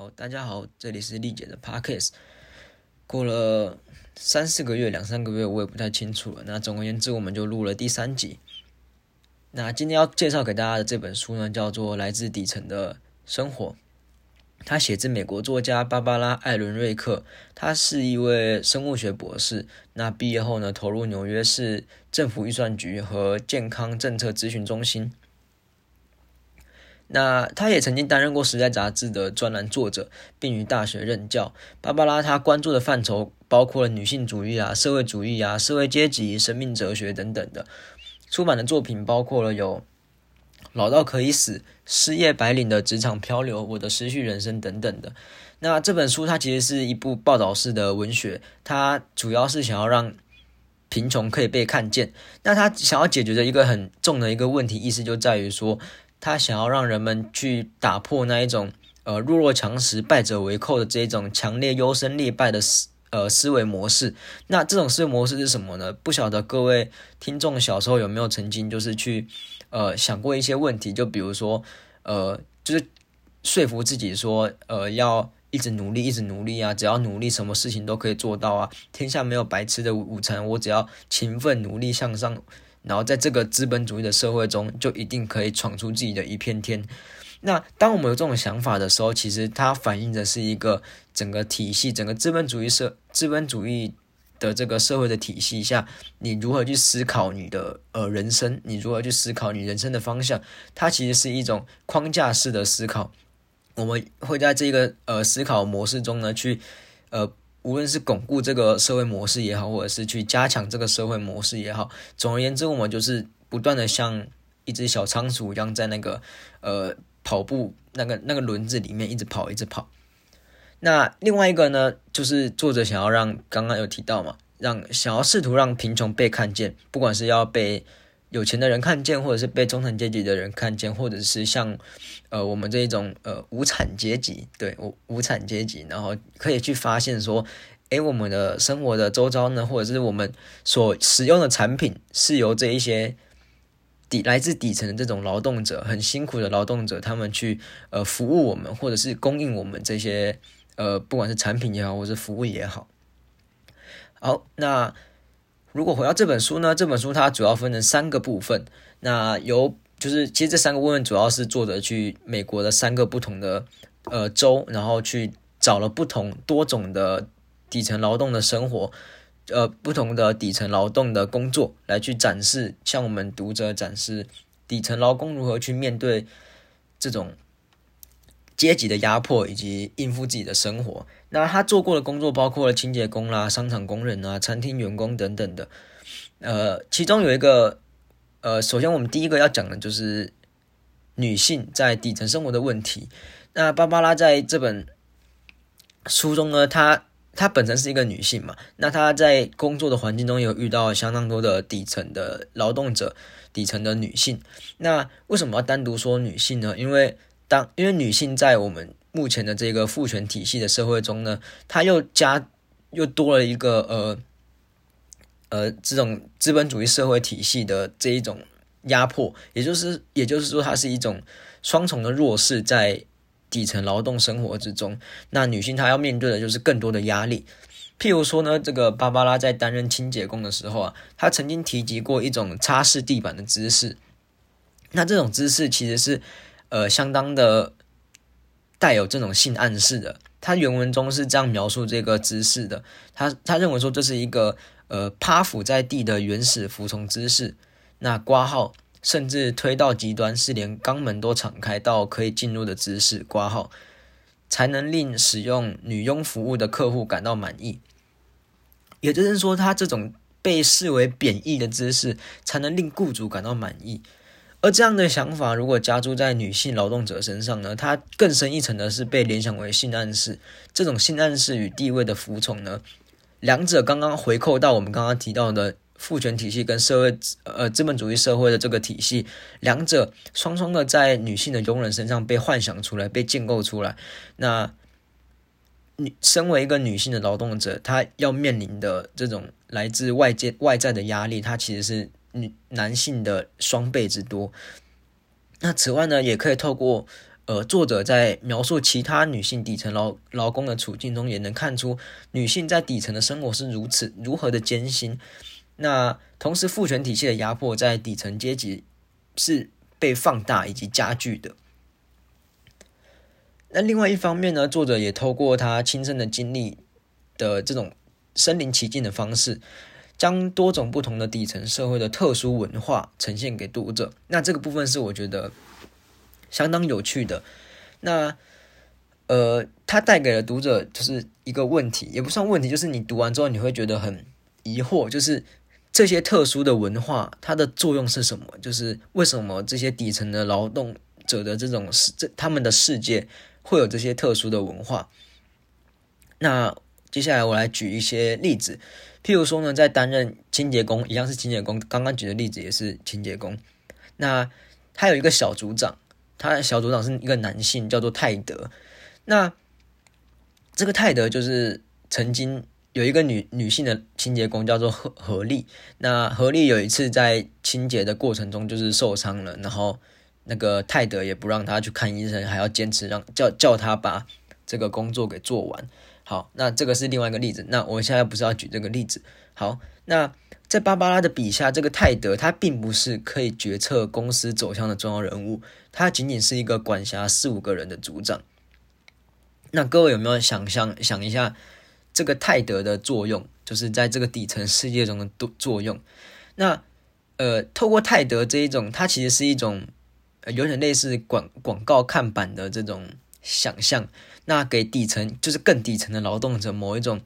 好，大家好，这里是丽姐的 Podcast。过了三四个月、两三个月，我也不太清楚了。那总而言之，我们就录了第三集。那今天要介绍给大家的这本书呢，叫做《来自底层的生活》。它写自美国作家芭芭拉·艾伦瑞克，他是一位生物学博士。那毕业后呢，投入纽约市政府预算局和健康政策咨询中心。那他也曾经担任过《时代》杂志的专栏作者，并于大学任教。芭芭拉他关注的范畴包括了女性主义啊、社会主义啊、社会阶级、生命哲学等等的。出版的作品包括了有《老到可以死》《失业白领的职场漂流》《我的失去人生》等等的。那这本书它其实是一部报道式的文学，它主要是想要让贫穷可以被看见。那他想要解决的一个很重的一个问题，意思就在于说。他想要让人们去打破那一种呃弱肉强食、败者为寇的这一种强烈优胜劣败的思呃思维模式。那这种思维模式是什么呢？不晓得各位听众小时候有没有曾经就是去呃想过一些问题？就比如说呃就是说服自己说呃要一直努力、一直努力啊，只要努力，什么事情都可以做到啊！天下没有白吃的午餐，我只要勤奋努力向上。然后在这个资本主义的社会中，就一定可以闯出自己的一片天。那当我们有这种想法的时候，其实它反映的是一个整个体系，整个资本主义社资本主义的这个社会的体系下，你如何去思考你的呃人生，你如何去思考你人生的方向，它其实是一种框架式的思考。我们会在这个呃思考模式中呢，去呃。无论是巩固这个社会模式也好，或者是去加强这个社会模式也好，总而言之，我们就是不断的像一只小仓鼠一样，在那个呃跑步那个那个轮子里面一直跑，一直跑。那另外一个呢，就是作者想要让刚刚有提到嘛，让想要试图让贫穷被看见，不管是要被。有钱的人看见，或者是被中产阶级的人看见，或者是像，呃，我们这一种呃无产阶级，对，无无产阶级，然后可以去发现说，诶，我们的生活的周遭呢，或者是我们所使用的产品，是由这一些底来自底层的这种劳动者，很辛苦的劳动者，他们去呃服务我们，或者是供应我们这些呃，不管是产品也好，或是服务也好。好，那。如果回到这本书呢？这本书它主要分成三个部分。那由就是其实这三个部分主要是作者去美国的三个不同的呃州，然后去找了不同多种的底层劳动的生活，呃不同的底层劳动的工作来去展示，向我们读者展示底层劳工如何去面对这种。阶级的压迫以及应付自己的生活。那他做过的工作包括了清洁工啦、商场工人啊、餐厅员工等等的。呃，其中有一个，呃，首先我们第一个要讲的就是女性在底层生活的问题。那芭芭拉在这本书中呢，她她本身是一个女性嘛，那她在工作的环境中有遇到相当多的底层的劳动者、底层的女性。那为什么要单独说女性呢？因为当因为女性在我们目前的这个父权体系的社会中呢，她又加又多了一个呃呃这种资本主义社会体系的这一种压迫，也就是也就是说，它是一种双重的弱势在底层劳动生活之中。那女性她要面对的就是更多的压力。譬如说呢，这个芭芭拉在担任清洁工的时候啊，她曾经提及过一种擦拭地板的姿势。那这种姿势其实是。呃，相当的带有这种性暗示的。他原文中是这样描述这个姿势的。他他认为说这是一个呃趴伏在地的原始服从姿势。那挂号甚至推到极端是连肛门都敞开到可以进入的姿势挂号，才能令使用女佣服务的客户感到满意。也就是说，他这种被视为贬义的姿势，才能令雇主感到满意。而这样的想法，如果加注在女性劳动者身上呢？它更深一层的是被联想为性暗示。这种性暗示与地位的服从呢，两者刚刚回扣到我们刚刚提到的父权体系跟社会呃资本主义社会的这个体系，两者双双的在女性的佣人身上被幻想出来、被建构出来。那女身为一个女性的劳动者，她要面临的这种来自外界外在的压力，她其实是。女男性的双倍之多。那此外呢，也可以透过呃，作者在描述其他女性底层劳劳工的处境中，也能看出女性在底层的生活是如此如何的艰辛。那同时，父权体系的压迫在底层阶级是被放大以及加剧的。那另外一方面呢，作者也透过他亲身的经历的这种身临其境的方式。将多种不同的底层社会的特殊文化呈现给读者，那这个部分是我觉得相当有趣的。那呃，它带给了读者就是一个问题，也不算问题，就是你读完之后你会觉得很疑惑，就是这些特殊的文化它的作用是什么？就是为什么这些底层的劳动者的这种世这他们的世界会有这些特殊的文化？那接下来我来举一些例子。譬如说呢，在担任清洁工，一样是清洁工。刚刚举的例子也是清洁工。那他有一个小组长，他小组长是一个男性，叫做泰德。那这个泰德就是曾经有一个女女性的清洁工，叫做何何丽。那何丽有一次在清洁的过程中就是受伤了，然后那个泰德也不让他去看医生，还要坚持让叫叫他把这个工作给做完。好，那这个是另外一个例子。那我现在不是要举这个例子。好，那在芭芭拉的笔下，这个泰德他并不是可以决策公司走向的重要人物，他仅仅是一个管辖四五个人的组长。那各位有没有想象想一下这个泰德的作用，就是在这个底层世界中的作用？那呃，透过泰德这一种，它其实是一种有点类似广广告看板的这种想象。那给底层就是更底层的劳动者某一种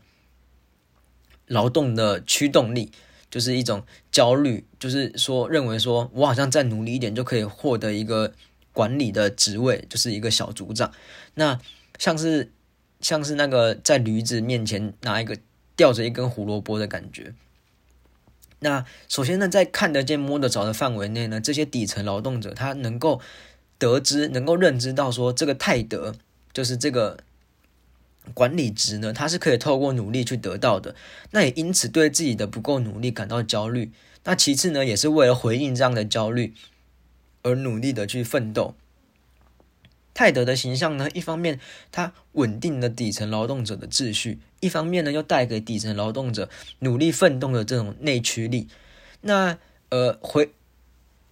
劳动的驱动力，就是一种焦虑，就是说认为说我好像再努力一点就可以获得一个管理的职位，就是一个小组长。那像是像是那个在驴子面前拿一个吊着一根胡萝卜的感觉。那首先呢，在看得见摸得着的范围内呢，这些底层劳动者他能够得知，能够认知到说这个泰德。就是这个管理职呢，他是可以透过努力去得到的，那也因此对自己的不够努力感到焦虑。那其次呢，也是为了回应这样的焦虑而努力的去奋斗。泰德的形象呢，一方面他稳定了底层劳动者的秩序，一方面呢又带给底层劳动者努力奋斗的这种内驱力。那呃回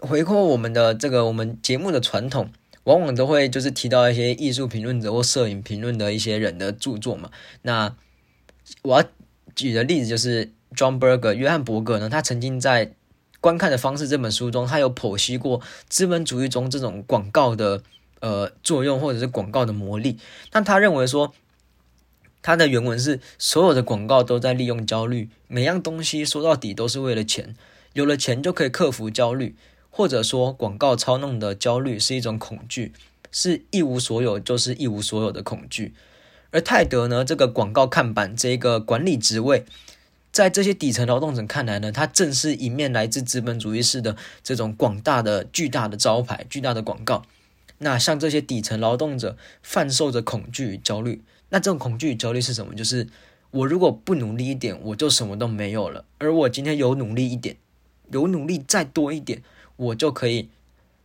回扣我们的这个我们节目的传统。往往都会就是提到一些艺术评论者或摄影评论的一些人的著作嘛。那我要举的例子就是 John Berger 约翰伯格呢，他曾经在《观看的方式》这本书中，他有剖析过资本主义中这种广告的呃作用或者是广告的魔力。那他认为说，他的原文是：所有的广告都在利用焦虑，每样东西说到底都是为了钱，有了钱就可以克服焦虑。或者说，广告操弄的焦虑是一种恐惧，是一无所有就是一无所有的恐惧。而泰德呢，这个广告看板这个管理职位，在这些底层劳动者看来呢，它正是一面来自资本主义式的这种广大的、巨大的招牌、巨大的广告。那像这些底层劳动者贩售着恐惧与焦虑，那这种恐惧与焦虑是什么？就是我如果不努力一点，我就什么都没有了；而我今天有努力一点，有努力再多一点。我就可以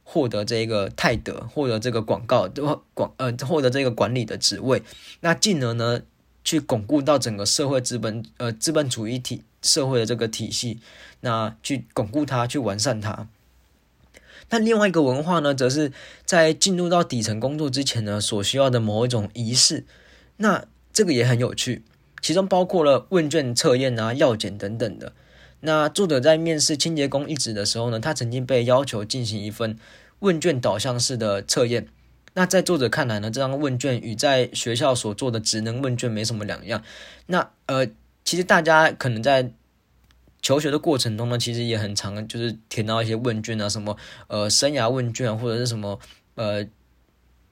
获得这个泰德，获得这个广告，广呃，获得这个管理的职位，那进而呢，去巩固到整个社会资本呃资本主义体社会的这个体系，那去巩固它，去完善它。那另外一个文化呢，则是在进入到底层工作之前呢，所需要的某一种仪式。那这个也很有趣，其中包括了问卷测验啊、药检等等的。那作者在面试清洁工一职的时候呢，他曾经被要求进行一份问卷导向式的测验。那在作者看来呢，这张问卷与在学校所做的职能问卷没什么两样。那呃，其实大家可能在求学的过程中呢，其实也很常就是填到一些问卷啊，什么呃生涯问卷或者是什么呃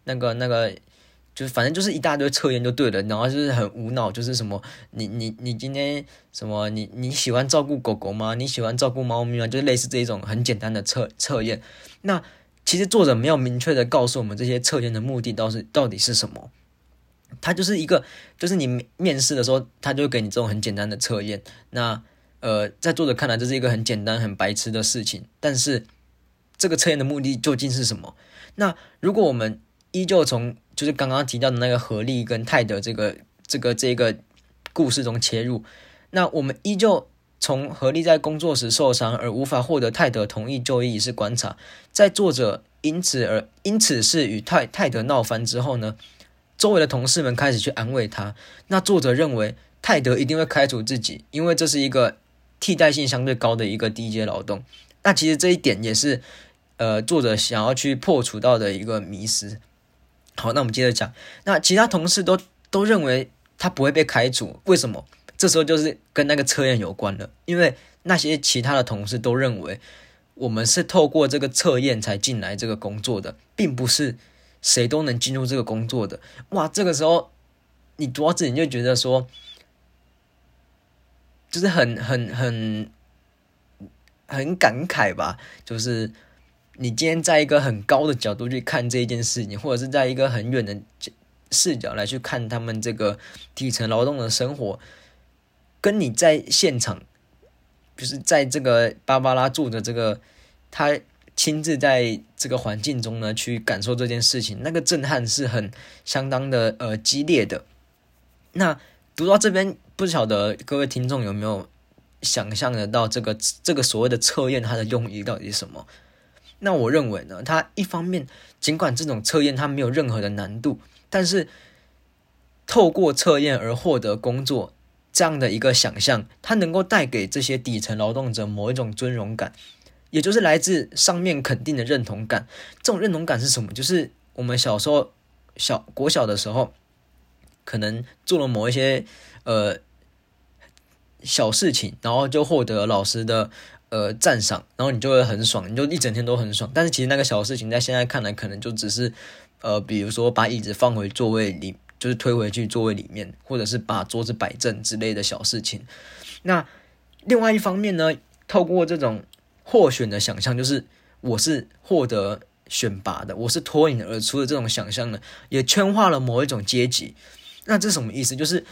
那个那个。就是反正就是一大堆测验就对了，然后就是很无脑，就是什么你你你今天什么你你喜欢照顾狗狗吗？你喜欢照顾猫咪吗？就类似这一种很简单的测测验。那其实作者没有明确的告诉我们这些测验的目的到是到底是什么。他就是一个，就是你面试的时候，他就给你这种很简单的测验。那呃，在作者看来，这是一个很简单很白痴的事情。但是这个测验的目的究竟是什么？那如果我们依旧从就是刚刚提到的那个何力跟泰德这个这个这个故事中切入，那我们依旧从何力在工作时受伤而无法获得泰德同意就医是观察，在作者因此而因此是与泰泰德闹翻之后呢，周围的同事们开始去安慰他，那作者认为泰德一定会开除自己，因为这是一个替代性相对高的一个低阶劳动，那其实这一点也是呃作者想要去破除到的一个迷思。好，那我们接着讲。那其他同事都都认为他不会被开除，为什么？这时候就是跟那个测验有关了。因为那些其他的同事都认为，我们是透过这个测验才进来这个工作的，并不是谁都能进入这个工作的。哇，这个时候你读到这里你就觉得说，就是很很很很感慨吧，就是。你今天在一个很高的角度去看这一件事情，或者是在一个很远的视角来去看他们这个底层劳动的生活，跟你在现场，就是在这个芭芭拉住的这个，他亲自在这个环境中呢去感受这件事情，那个震撼是很相当的呃激烈的。那读到这边，不晓得各位听众有没有想象得到这个这个所谓的测验它的用意到底是什么？那我认为呢，它一方面尽管这种测验它没有任何的难度，但是透过测验而获得工作这样的一个想象，它能够带给这些底层劳动者某一种尊荣感，也就是来自上面肯定的认同感。这种认同感是什么？就是我们小时候小国小的时候，可能做了某一些呃小事情，然后就获得老师的。呃，赞赏，然后你就会很爽，你就一整天都很爽。但是其实那个小事情在现在看来，可能就只是，呃，比如说把椅子放回座位里，就是推回去座位里面，或者是把桌子摆正之类的小事情。那另外一方面呢，透过这种获选的想象，就是我是获得选拔的，我是脱颖而出的这种想象呢，也圈化了某一种阶级。那这什么意思？就是。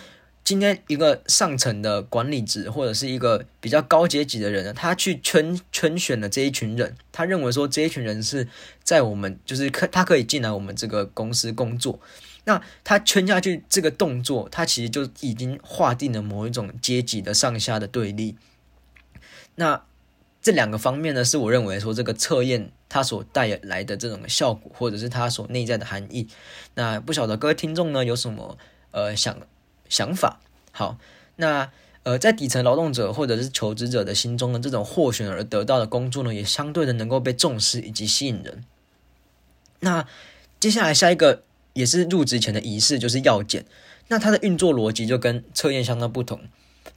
今天一个上层的管理职或者是一个比较高阶级的人呢，他去圈圈选了这一群人，他认为说这一群人是在我们就是可他可以进来我们这个公司工作，那他圈下去这个动作，他其实就已经划定了某一种阶级的上下的对立。那这两个方面呢，是我认为说这个测验它所带来的这种效果，或者是它所内在的含义。那不晓得各位听众呢有什么呃想？想法好，那呃，在底层劳动者或者是求职者的心中呢，这种获选而得到的工作呢，也相对的能够被重视以及吸引人。那接下来下一个也是入职前的仪式，就是药检。那它的运作逻辑就跟测验相当不同。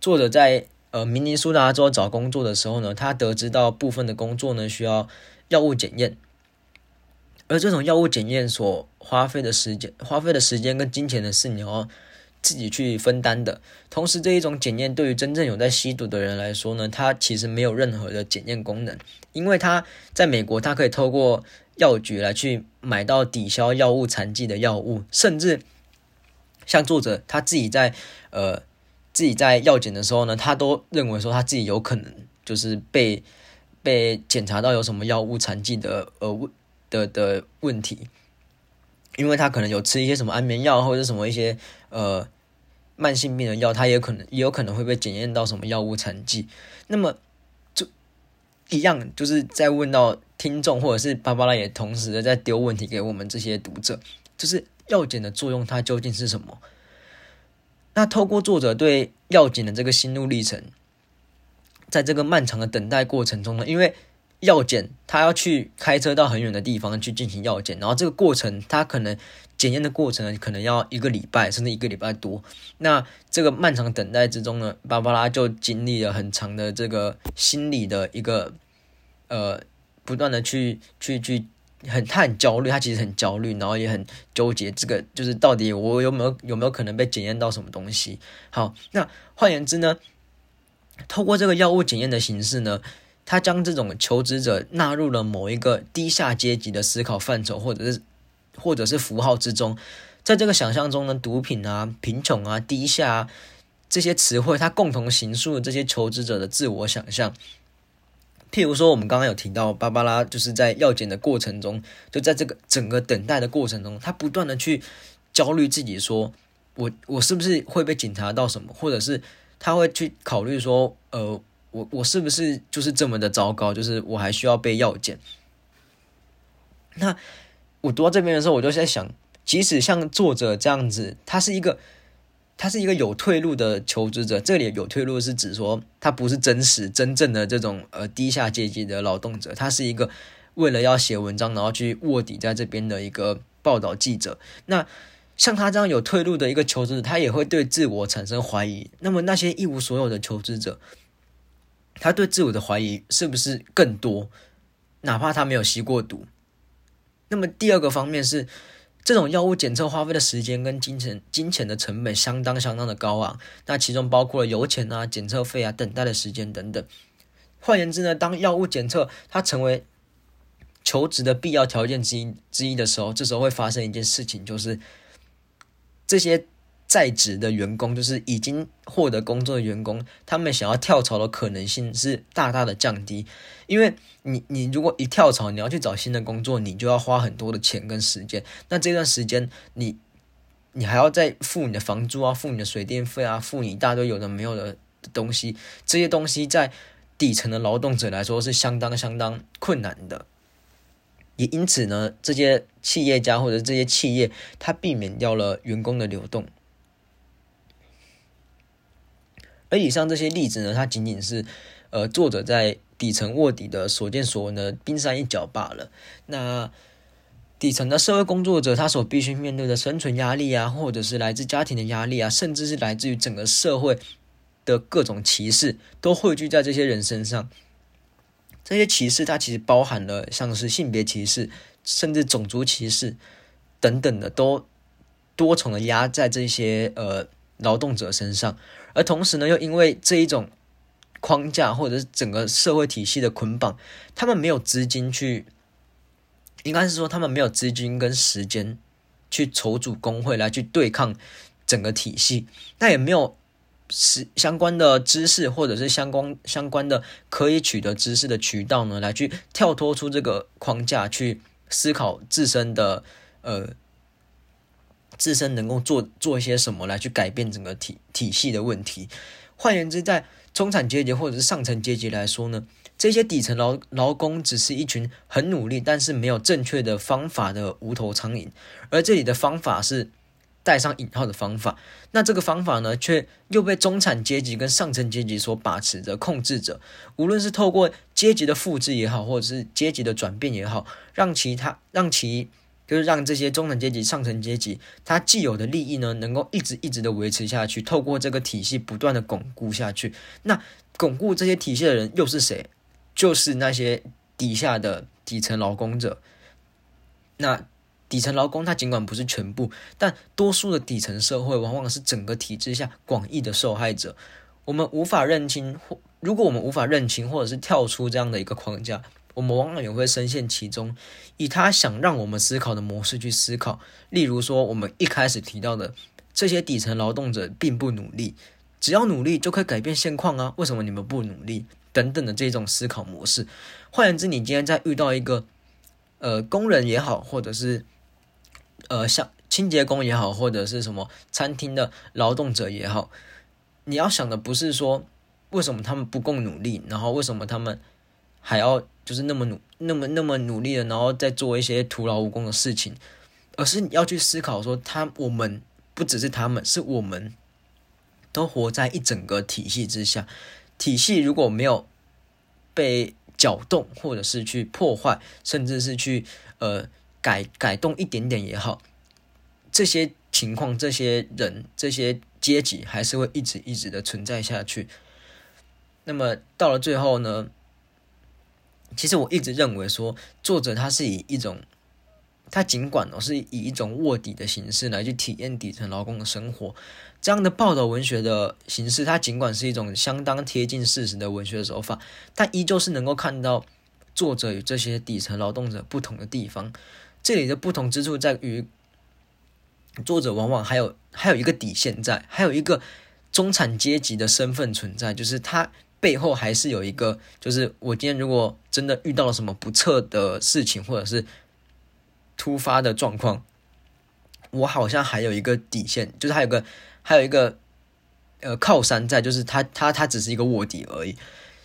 作者在呃明尼苏达州找工作的时候呢，他得知到部分的工作呢需要药物检验，而这种药物检验所花费的时间、花费的时间跟金钱的是你要。自己去分担的，同时这一种检验对于真正有在吸毒的人来说呢，它其实没有任何的检验功能，因为他在美国，他可以透过药局来去买到抵消药物残剂的药物，甚至像作者他自己在呃自己在药检的时候呢，他都认为说他自己有可能就是被被检查到有什么药物残剂的呃问的的问题，因为他可能有吃一些什么安眠药或者什么一些呃。慢性病的药，它也可能也有可能会被检验到什么药物残剂。那么，就一样，就是在问到听众或者是芭芭拉也同时的在丢问题给我们这些读者，就是药检的作用它究竟是什么？那透过作者对药检的这个心路历程，在这个漫长的等待过程中呢，因为药检他要去开车到很远的地方去进行药检，然后这个过程他可能。检验的过程可能要一个礼拜，甚至一个礼拜多。那这个漫长等待之中呢，芭芭拉就经历了很长的这个心理的一个呃，不断的去去去，很他很焦虑，他其实很焦虑，然后也很纠结，这个就是到底我有没有有没有可能被检验到什么东西？好，那换言之呢，透过这个药物检验的形式呢，他将这种求职者纳入了某一个低下阶级的思考范畴，或者是。或者是符号之中，在这个想象中呢，毒品啊、贫穷啊、低下啊这些词汇，它共同形塑了这些求职者的自我想象。譬如说，我们刚刚有提到，芭芭拉就是在药检的过程中，就在这个整个等待的过程中，他不断的去焦虑自己，说我我是不是会被检查到什么，或者是他会去考虑说，呃，我我是不是就是这么的糟糕，就是我还需要被药检。那我读到这边的时候，我就在想，即使像作者这样子，他是一个。他是一个有退路的求职者，这里有退路是指说他不是真实真正的这种呃低下阶级的劳动者，他是一个为了要写文章然后去卧底在这边的一个报道记者。那像他这样有退路的一个求职者，他也会对自我产生怀疑。那么那些一无所有的求职者，他对自我的怀疑是不是更多？哪怕他没有吸过毒。那么第二个方面是。这种药物检测花费的时间跟金钱、金钱的成本相当相当的高昂，那其中包括了油钱啊、检测费啊、等待的时间等等。换言之呢，当药物检测它成为求职的必要条件之一之一的时候，这时候会发生一件事情，就是这些。在职的员工就是已经获得工作的员工，他们想要跳槽的可能性是大大的降低，因为你你如果一跳槽，你要去找新的工作，你就要花很多的钱跟时间，那这段时间你你还要再付你的房租啊，付你的水电费啊，付你一大堆有的没有的东西，这些东西在底层的劳动者来说是相当相当困难的，也因此呢，这些企业家或者这些企业，他避免掉了员工的流动。而以上这些例子呢，它仅仅是，呃，作者在底层卧底的所见所闻的冰山一角罢了。那底层的社会工作者，他所必须面对的生存压力啊，或者是来自家庭的压力啊，甚至是来自于整个社会的各种歧视，都汇聚在这些人身上。这些歧视，它其实包含了像是性别歧视，甚至种族歧视等等的，都多重的压在这些呃劳动者身上。而同时呢，又因为这一种框架或者是整个社会体系的捆绑，他们没有资金去，应该是说他们没有资金跟时间去筹组工会来去对抗整个体系，那也没有是相关的知识或者是相关相关的可以取得知识的渠道呢，来去跳脱出这个框架去思考自身的呃。自身能够做做一些什么来去改变整个体体系的问题？换言之，在中产阶级或者是上层阶级来说呢，这些底层劳劳工只是一群很努力，但是没有正确的方法的无头苍蝇。而这里的方法是带上引号的方法，那这个方法呢，却又被中产阶级跟上层阶级所把持着、控制着。无论是透过阶级的复制也好，或者是阶级的转变也好，让其他让其。就是让这些中产阶级、上层阶级，他既有的利益呢，能够一直一直的维持下去，透过这个体系不断的巩固下去。那巩固这些体系的人又是谁？就是那些底下的底层劳工者。那底层劳工他尽管不是全部，但多数的底层社会往往是整个体制下广义的受害者。我们无法认清，或如果我们无法认清，或者是跳出这样的一个框架。我们往往也会深陷其中，以他想让我们思考的模式去思考。例如说，我们一开始提到的这些底层劳动者并不努力，只要努力就可以改变现况啊？为什么你们不努力？等等的这种思考模式。换言之，你今天在遇到一个呃工人也好，或者是呃像清洁工也好，或者是什么餐厅的劳动者也好，你要想的不是说为什么他们不够努力，然后为什么他们还要。就是那么努那么那么努力的，然后再做一些徒劳无功的事情，而是你要去思考说，他我们不只是他们，是我们都活在一整个体系之下。体系如果没有被搅动，或者是去破坏，甚至是去呃改改动一点点也好，这些情况、这些人、这些阶级还是会一直一直的存在下去。那么到了最后呢？其实我一直认为说，作者他是以一种，他尽管哦是以一种卧底的形式来去体验底层劳工的生活，这样的报道文学的形式，它尽管是一种相当贴近事实的文学手法，但依旧是能够看到作者与这些底层劳动者不同的地方。这里的不同之处在于，作者往往还有还有一个底线在，还有一个中产阶级的身份存在，就是他。背后还是有一个，就是我今天如果真的遇到了什么不测的事情，或者是突发的状况，我好像还有一个底线，就是还有个还有一个呃靠山在，就是他他他只是一个卧底而已。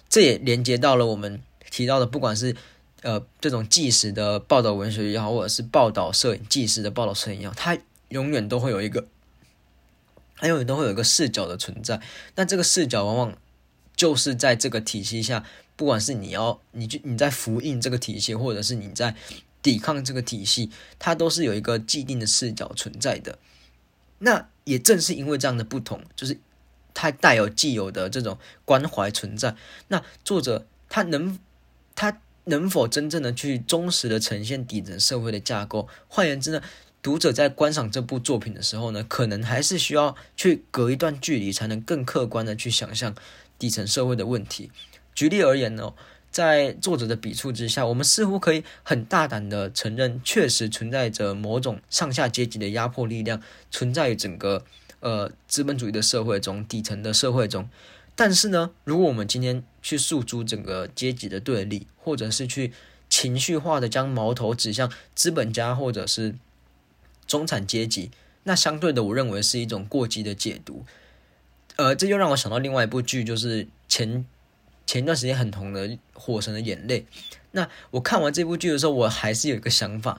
这也连接到了我们提到的，不管是呃这种纪实的报道文学也好，或者是报道摄影纪实的报道摄影也好，它永远都会有一个。它永远都会有一个视角的存在，那这个视角往往就是在这个体系下，不管是你要你就你在复印这个体系，或者是你在抵抗这个体系，它都是有一个既定的视角存在的。那也正是因为这样的不同，就是它带有既有的这种关怀存在。那作者他能他能否真正的去忠实的呈现底层社会的架构？换言之呢？读者在观赏这部作品的时候呢，可能还是需要去隔一段距离，才能更客观的去想象底层社会的问题。举例而言呢，在作者的笔触之下，我们似乎可以很大胆的承认，确实存在着某种上下阶级的压迫力量，存在于整个呃资本主义的社会中，底层的社会中。但是呢，如果我们今天去诉诸整个阶级的对立，或者是去情绪化的将矛头指向资本家，或者是中产阶级，那相对的，我认为是一种过激的解读。呃，这就让我想到另外一部剧，就是前前一段时间很红的《火神的眼泪》。那我看完这部剧的时候，我还是有一个想法，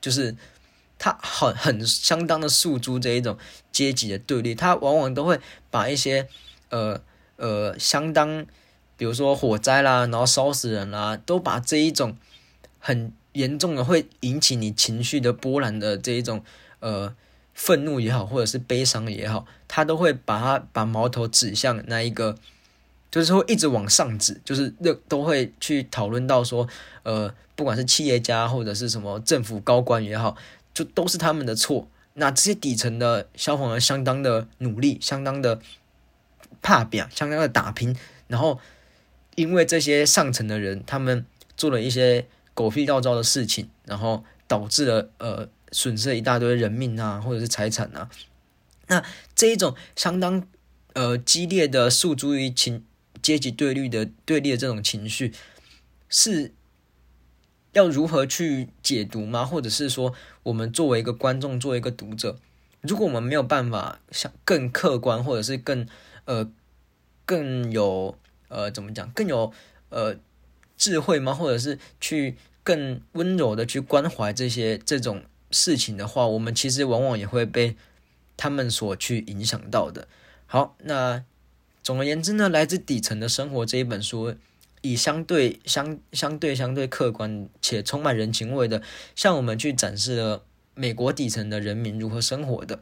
就是他很很相当的诉诸这一种阶级的对立，他往往都会把一些呃呃相当，比如说火灾啦，然后烧死人啦，都把这一种很。严重的会引起你情绪的波澜的这一种呃愤怒也好，或者是悲伤也好，他都会把他把矛头指向那一个，就是会一直往上指，就是那都会去讨论到说，呃，不管是企业家或者是什么政府高官也好，就都是他们的错。那这些底层的消防员相当的努力，相当的怕表，相当的打拼，然后因为这些上层的人，他们做了一些。狗屁倒灶的事情，然后导致了呃损失了一大堆人命啊，或者是财产啊。那这一种相当呃激烈的诉诸于情阶级对立的对立的这种情绪，是要如何去解读吗？或者是说，我们作为一个观众，作为一个读者，如果我们没有办法想更客观，或者是更呃更有呃怎么讲，更有呃。智慧吗？或者是去更温柔的去关怀这些这种事情的话，我们其实往往也会被他们所去影响到的。好，那总而言之呢，来自底层的生活这一本书，以相对相相对相对客观且充满人情味的，向我们去展示了美国底层的人民如何生活的。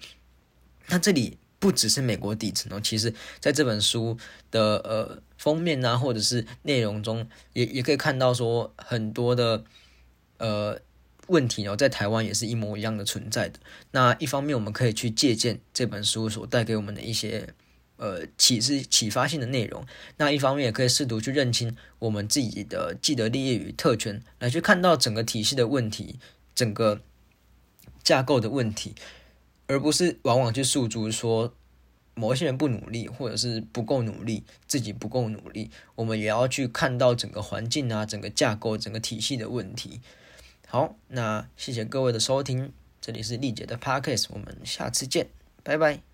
那这里。不只是美国底层哦，其实在这本书的呃封面啊，或者是内容中，也也可以看到说很多的呃问题哦，在台湾也是一模一样的存在的。那一方面，我们可以去借鉴这本书所带给我们的一些呃启示、启发性的内容；那一方面，也可以试图去认清我们自己的既得利益与特权，来去看到整个体系的问题、整个架构的问题。而不是往往去诉诸说某一些人不努力，或者是不够努力，自己不够努力。我们也要去看到整个环境啊，整个架构、整个体系的问题。好，那谢谢各位的收听，这里是丽姐的 Podcast，我们下次见，拜拜。